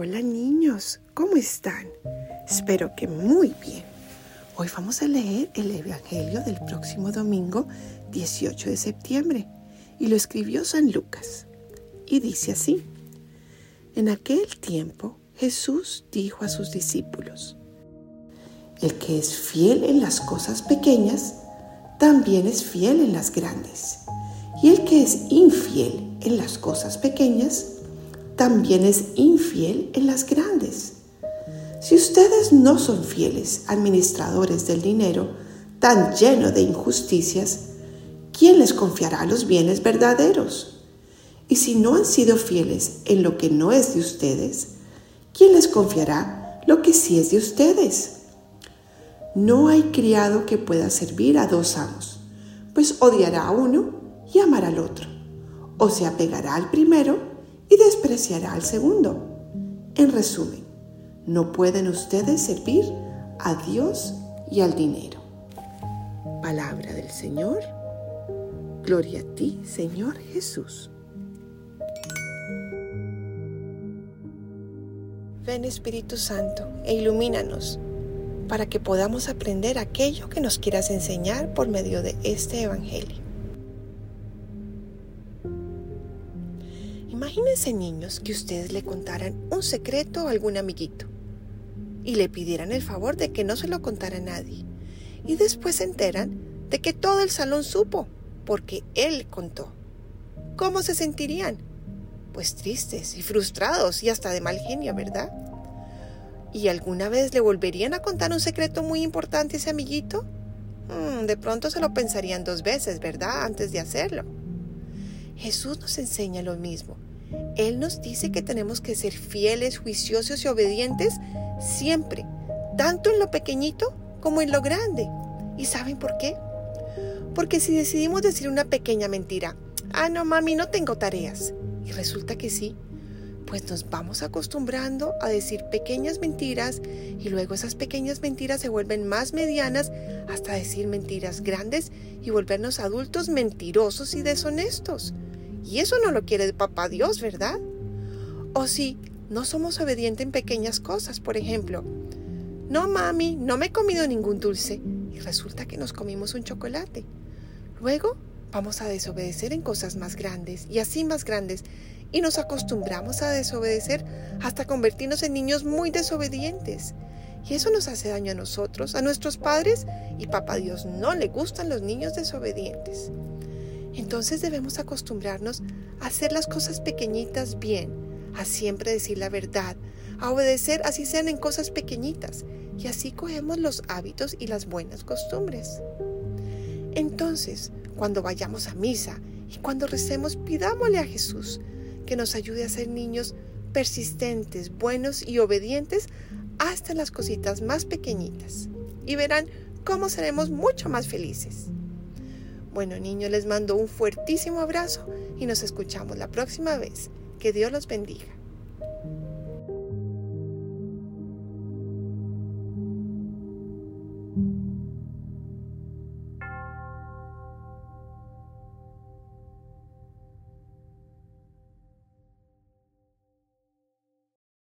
Hola niños, ¿cómo están? Espero que muy bien. Hoy vamos a leer el Evangelio del próximo domingo 18 de septiembre y lo escribió San Lucas. Y dice así, en aquel tiempo Jesús dijo a sus discípulos, el que es fiel en las cosas pequeñas, también es fiel en las grandes. Y el que es infiel en las cosas pequeñas, también es infiel en las grandes. Si ustedes no son fieles administradores del dinero tan lleno de injusticias, ¿quién les confiará los bienes verdaderos? Y si no han sido fieles en lo que no es de ustedes, ¿quién les confiará lo que sí es de ustedes? No hay criado que pueda servir a dos amos, pues odiará a uno y amará al otro, o se apegará al primero y despreciará al segundo. En resumen, no pueden ustedes servir a Dios y al dinero. Palabra del Señor. Gloria a ti, Señor Jesús. Ven Espíritu Santo e ilumínanos para que podamos aprender aquello que nos quieras enseñar por medio de este Evangelio. Imagínense niños que ustedes le contaran un secreto a algún amiguito y le pidieran el favor de que no se lo contara a nadie y después se enteran de que todo el salón supo porque él contó. ¿Cómo se sentirían? Pues tristes y frustrados y hasta de mal genio, ¿verdad? ¿Y alguna vez le volverían a contar un secreto muy importante a ese amiguito? Hmm, de pronto se lo pensarían dos veces, ¿verdad? Antes de hacerlo. Jesús nos enseña lo mismo. Él nos dice que tenemos que ser fieles, juiciosos y obedientes siempre, tanto en lo pequeñito como en lo grande. ¿Y saben por qué? Porque si decidimos decir una pequeña mentira, ah, no, mami, no tengo tareas, y resulta que sí, pues nos vamos acostumbrando a decir pequeñas mentiras y luego esas pequeñas mentiras se vuelven más medianas hasta decir mentiras grandes y volvernos adultos mentirosos y deshonestos. Y eso no lo quiere papá Dios, ¿verdad? O si no somos obedientes en pequeñas cosas, por ejemplo, no mami, no me he comido ningún dulce y resulta que nos comimos un chocolate. Luego vamos a desobedecer en cosas más grandes y así más grandes y nos acostumbramos a desobedecer hasta convertirnos en niños muy desobedientes. Y eso nos hace daño a nosotros, a nuestros padres, y papá Dios no le gustan los niños desobedientes. Entonces debemos acostumbrarnos a hacer las cosas pequeñitas bien, a siempre decir la verdad, a obedecer así sean en cosas pequeñitas, y así cogemos los hábitos y las buenas costumbres. Entonces, cuando vayamos a misa y cuando recemos, pidámosle a Jesús que nos ayude a ser niños persistentes, buenos y obedientes hasta las cositas más pequeñitas. Y verán cómo seremos mucho más felices. Bueno, niños, les mando un fuertísimo abrazo y nos escuchamos la próxima vez. Que Dios los bendiga.